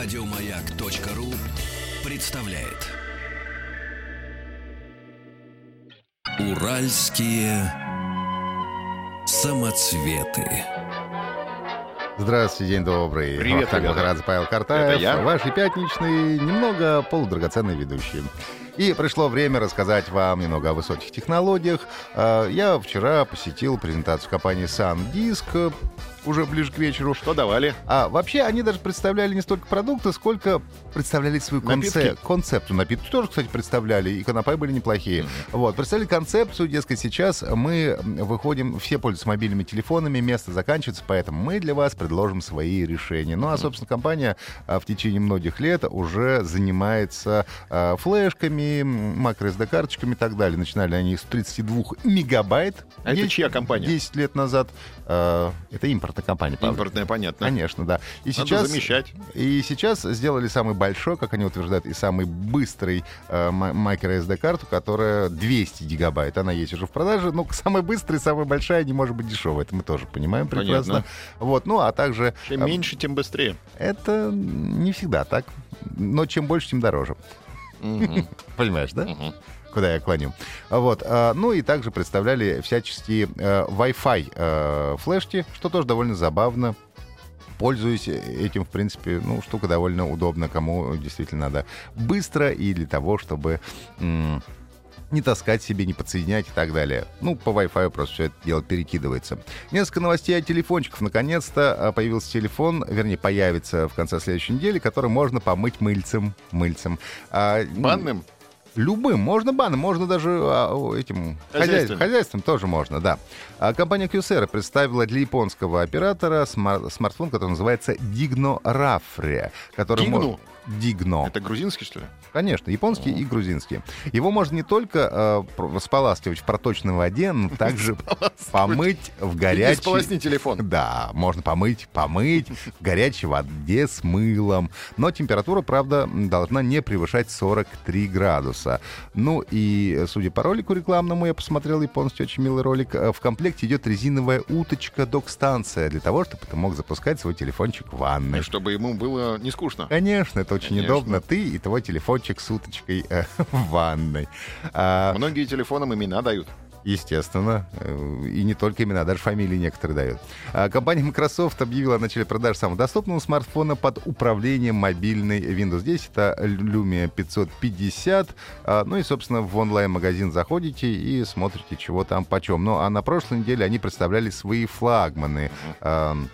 Радиомаяк.ру представляет Уральские самоцветы. Здравствуйте, день добрый. Привет, рад Павел Картаев. Это я. Ваши пятничные, немного полудрагоценные ведущие. И пришло время рассказать вам немного о высоких технологиях. А, Я вчера посетил презентацию компании SanDisk уже ближе к вечеру. Что давали? А вообще они даже представляли не столько продукты, сколько представляли свою конце- Напитки? концепцию. Напитки тоже, кстати, представляли, и конопай были неплохие. Вот, представили концепцию, дескать, сейчас мы выходим, все пользуются мобильными телефонами, место заканчивается, поэтому мы для вас предложим свои решения. Ну, а, собственно, компания а, в течение многих лет уже занимается а, флешками, макро-SD-карточками и так далее. Начинали они с 32 мегабайт. А это 10 чья компания? 10 лет назад. А, Это импортная компания. Павел. Импортная, понятно. Конечно, да. И Надо сейчас, замещать. и сейчас сделали самый большой, как они утверждают, и самый быстрый э, microSD-карту, которая 200 гигабайт. Она есть уже в продаже. Ну, самая быстрая, самая большая не может быть дешевая. Это мы тоже понимаем прекрасно. Понятно. Вот, ну, а также... Чем э, меньше, тем быстрее. Это не всегда так. Но чем больше, тем дороже. Понимаешь, да? Куда я клоню. Вот. а, Ну и также представляли всяческие э, Wi-Fi э, флешки, что тоже довольно забавно. Пользуюсь этим, в принципе, ну, штука довольно удобна, кому действительно надо быстро и для того, чтобы не таскать себе, не подсоединять и так далее. Ну, по Wi-Fi просто все это дело перекидывается. Несколько новостей от телефончиков. Наконец-то а, появился телефон, вернее, появится в конце следующей недели, который можно помыть мыльцем. мыльцем. А, Банным? Любым. Можно банным, можно даже а, о, этим Хозяйственным. хозяй- хозяйством тоже можно, да. А компания QSR представила для японского оператора смар- смартфон, который называется Digno Rafre. Который Digno? Это грузинский, что ли? Конечно, японский и грузинский. Его можно не только э, споласкивать в проточной воде, но также помыть в горячей... сполосни телефон. Да, можно помыть, помыть в горячей воде с мылом. Но температура, правда, должна не превышать 43 градуса. Ну и, судя по ролику рекламному, я посмотрел японский очень милый ролик, э, в комплекте идет резиновая уточка-док-станция для того, чтобы ты мог запускать свой телефончик в ванной. Чтобы ему было не скучно. Конечно, это очень Конечно. удобно. Ты и твой телефончик с уточкой э, в ванной. А, Многие телефонам имена дают. Естественно. Э, И не только имена, даже фамилии некоторые дают. А Компания Microsoft объявила о начале продаж самого доступного смартфона под управлением мобильной Windows 10. Это Lumia 550. А, Ну и, собственно, в онлайн-магазин заходите и смотрите, чего там почем. Ну, а на прошлой неделе они представляли свои флагманы. Ам,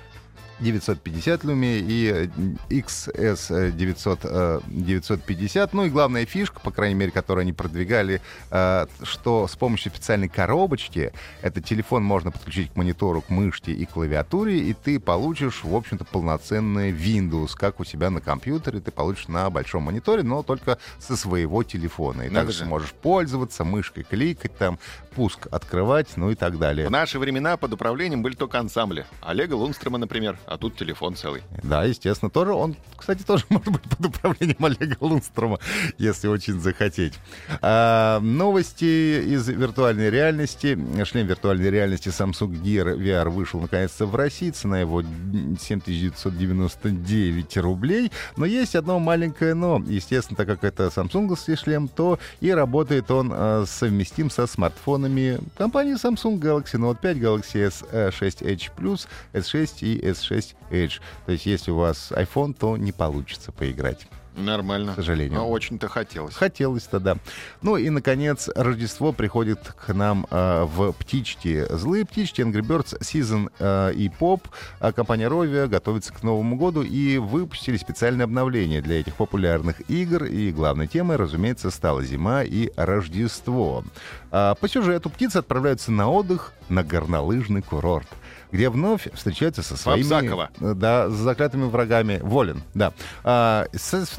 950 Lumia и XS 900, э, 950. Ну и главная фишка, по крайней мере, которую они продвигали, э, что с помощью специальной коробочки этот телефон можно подключить к монитору, к мышке и клавиатуре, и ты получишь, в общем-то, полноценный Windows, как у себя на компьютере, ты получишь на большом мониторе, но только со своего телефона. И Надо также же. сможешь пользоваться, мышкой кликать, там, пуск открывать, ну и так далее. В наши времена под управлением были только ансамбли. Олега Лунстрома, например, а тут телефон целый. Да, естественно, тоже он, кстати, тоже может быть под управлением Олега Лунстрома, если очень захотеть. А, новости из виртуальной реальности. Шлем виртуальной реальности Samsung Gear VR вышел наконец-то в России. Цена его 7999 рублей. Но есть одно маленькое но. Естественно, так как это самсунговский шлем, то и работает он а, совместим со смартфонами компании Samsung Galaxy Note 5, Galaxy S6 Edge Plus, S6 и S6 Edge. То есть, если у вас iPhone, то не получится поиграть. Нормально. К сожалению. Но очень-то хотелось. Хотелось-то, да. Ну и, наконец, Рождество приходит к нам э, в птички. Злые птички, Angry Birds, Season э, и Pop. А компания Rovia готовится к Новому году и выпустили специальное обновление для этих популярных игр. И главной темой, разумеется, стала зима и Рождество. А по сюжету птицы отправляются на отдых на горнолыжный курорт где вновь встречаются со своими... Бабзакова. Да, с заклятыми врагами. Волен, да. А,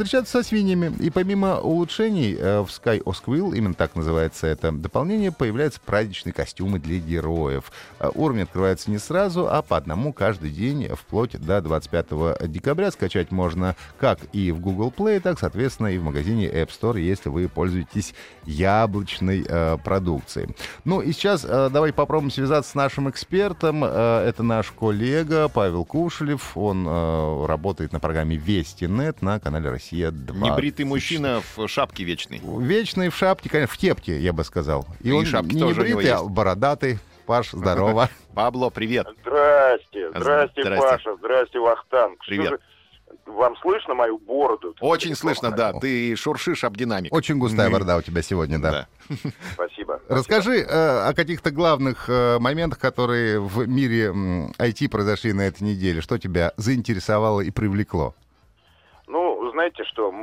встречаться со свиньями. И помимо улучшений э, в Sky Osquill, именно так называется это дополнение, появляются праздничные костюмы для героев. Э, уровни открываются не сразу, а по одному каждый день, вплоть до 25 декабря. Скачать можно как и в Google Play, так, соответственно, и в магазине App Store, если вы пользуетесь яблочной э, продукцией. Ну и сейчас давайте попробуем связаться с нашим экспертом. Это наш коллега Павел Кушелев. Он работает на программе Вести.нет на канале «Россия-2». Небритый мужчина в шапке вечной. Вечный в шапке, конечно, в кепке, я бы сказал. И, И он шапки не тоже небритый, а бородатый. Паш, здорово. Пабло, привет. Здрасте, здрасте, Здрасте. Паша, здрасте, Вахтанг. Что Привет. же- Вам слышно мою бороду? Очень слышно, да. Ты шуршишь об динамик. Очень густая борода у тебя сегодня, да. Да. Спасибо. Расскажи э, о каких-то главных э, моментах, которые в мире м, IT произошли на этой неделе. Что тебя заинтересовало и привлекло? Знаете что,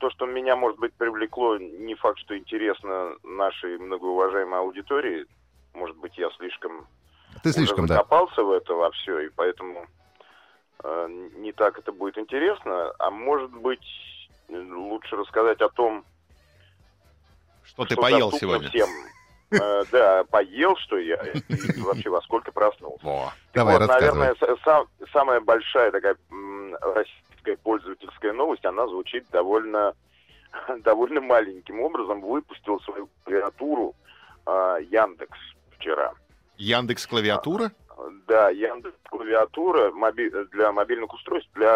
то, что меня, может быть, привлекло, не факт, что интересно нашей многоуважаемой аудитории. Может быть, я слишком, Ты слишком, да. в это во все, и поэтому э, не так это будет интересно. А может быть, лучше рассказать о том, Что ты что поел доступно сегодня? всем. Э, Да, поел, что я, и вообще во сколько проснулся. Давай, вот, наверное, самая большая такая м, российская пользовательская новость, она звучит довольно, довольно маленьким образом. Выпустил свою клавиатуру а, Яндекс вчера. Яндекс клавиатура? Да, Яндекс клавиатура моби- для мобильных устройств, для,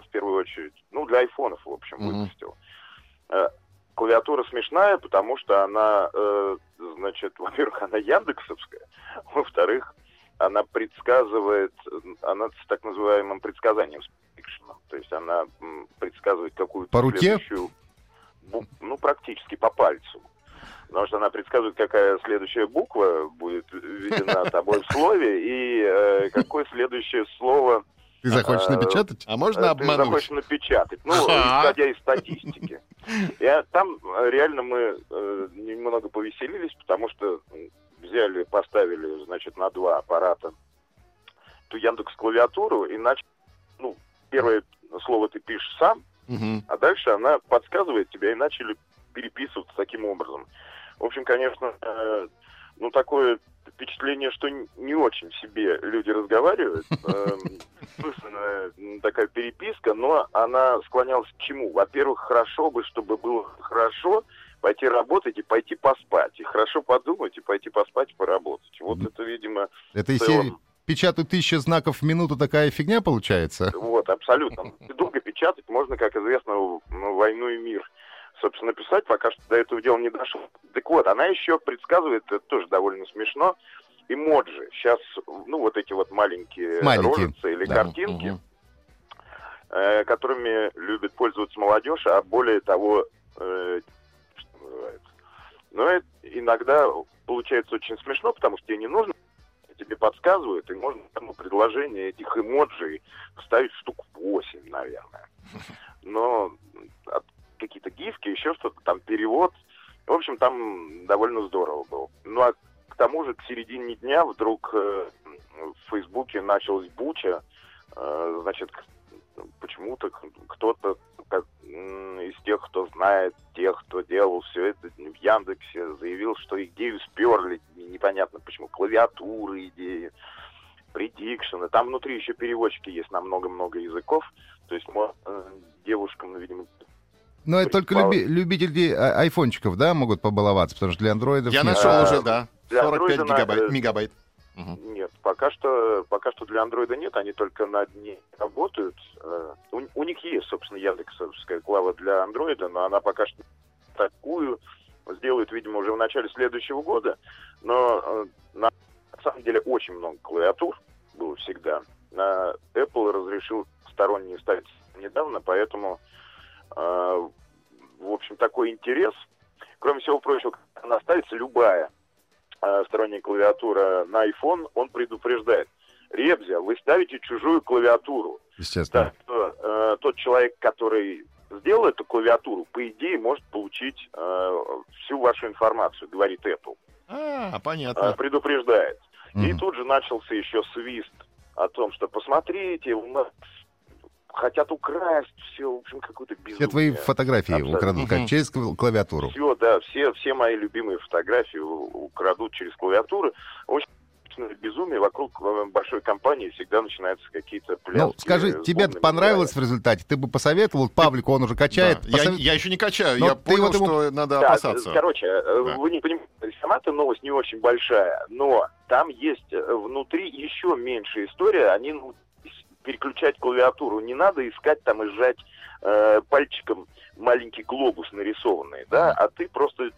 в первую очередь, ну, для айфонов, в общем, Мгм. выпустил. Э, Клавиатура смешная, потому что она, э, значит, во-первых, она яндексовская, во-вторых, она предсказывает, она с так называемым предсказанием есть она предсказывает какую-то По руке? следующую ну, практически по пальцу. Потому что она предсказывает, какая следующая буква будет введена тобой в слове и э, какое следующее слово Ты захочешь А, напечатать? А можно э, ты обмануть? захочешь напечатать. Ну, исходя из статистики. Я, там э, реально мы э, немного повеселились, потому что взяли, поставили, значит, на два аппарата ту Яндекс клавиатуру, и начали, ну, первое слово ты пишешь сам, Мгм. а дальше она подсказывает тебе, и начали переписываться таким образом. В общем, конечно, э, ну, такое впечатление, что не очень себе люди разговаривают. Эм, Смысленная такая переписка, но она склонялась к чему? Во-первых, хорошо бы, чтобы было хорошо, пойти работать и пойти поспать. И хорошо подумать и пойти поспать и поработать. Вот это, видимо, Это из целом- серии печатают тысячи знаков в минуту, такая фигня получается? Вот, абсолютно. Долго печатать можно, как известно, ну, «Войну и мир». Собственно, писать пока что до этого дела не дошло. Так вот, она еще предсказывает, это тоже довольно смешно, эмоджи. Сейчас, ну, вот эти вот маленькие, Маленькие, рожицы или да. картинки, Мгм. э, которыми любит пользоваться молодежь, а более того, э, что называется. Но это иногда получается очень смешно, потому что тебе не нужно, тебе подсказывают, и можно одно предложение этих эмоджи вставить штук 8, наверное. Но какие-то гифки, еще что-то, там перевод. В общем, там довольно здорово было. Ну а к тому же к середине дня вдруг э, в Фейсбуке началась буча. Э, значит, почему-то кто-то как, из тех, кто знает тех, кто делал все это в Яндексе, заявил, что идею сперли, непонятно почему, клавиатуры идеи, предикшены. Там внутри еще переводчики есть на много-много языков. То есть мо- э, девушкам, ну, видимо, Но это только люби- любители а- айфончиков, да, могут побаловаться, потому что для андроидов Я нет. нашел А, уже, да. для 45 Android на- гигабайт. э, Мегабайт. Нет, пока что, пока что для андроида нет, они только над ней работают. Э, У, у них есть, собственно, яндексовская клава для андроида, но она пока что такую сделают, видимо, уже в начале следующего года. Но э, на самом деле очень много клавиатур было всегда. На Apple разрешил сторонние ставить недавно, поэтому, э, в общем, такой интерес. Кроме всего прочего, она ставится любая э, сторонняя клавиатура на iPhone, он предупреждает. Ребзя, вы ставите чужую клавиатуру. Естественно. Так что э, тот человек, который сделал эту клавиатуру, по идее, может получить э, всю вашу информацию, говорит Apple. А, Э, понятно. предупреждает. И Мгм. тут же начался еще свист о том, что посмотрите, у нас хотят украсть, все, в общем, какое-то безумие. Все твои фотографии Абсолютно. украдут, как через кл- клавиатуру. Все, да, все, все мои любимые фотографии украдут через клавиатуру. Очень безумие вокруг э, большой компании всегда начинаются какие-то пляски. Ну, скажи, тебе понравилось в результате? Ты бы посоветовал Павлику, он уже качает. Да. Я, посовет- я еще не качаю, Но я понял, вот ему- что надо Да, опасаться. короче, э, Да. вы не понимаете, сама-то новость не очень большая, но там есть э, внутри еще меньше история, они ну, переключать клавиатуру не надо искать там и сжать э, пальчиком маленький глобус нарисованный, да, а ты просто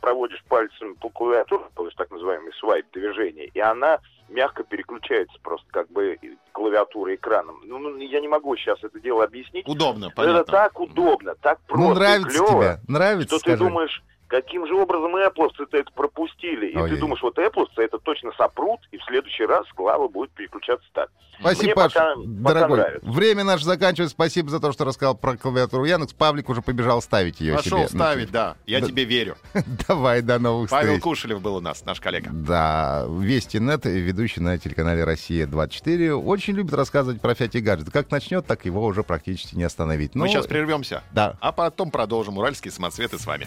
проводишь пальцем по клавиатуре, то есть так называемый свайп движение, и она мягко переключается просто как бы клавиатурой экраном. Ну, ну, я не могу сейчас это дело объяснить. Удобно, но понятно. Это так удобно, так просто Ну, нравится клево тебе? Нравится, что скажи. ты думаешь, каким же образом Apple это пропустили? И Ой-ой. ты думаешь, вот Apple это точно сопрут, и в следующий раз клава будет переключаться так. Спасибо, Мне Паш, пока- пока дорогой. нравится. Время наше заканчивается. Спасибо за то, что рассказал про клавиатуру Яндекс. Павлик уже побежал ставить ее Пошел себе. ставить, да. Я Да. тебе верю. Давай, до новых Павел встреч. Кушелев был у нас, наш коллега. Да, Вести Нет, ведущий на телеканале «Россия-24», очень любит рассказывать про всякие гаджеты. Как начнет, так его уже практически не остановить. Мы Ну, сейчас прервемся, Да. а потом продолжим «Уральские самоцветы» с вами.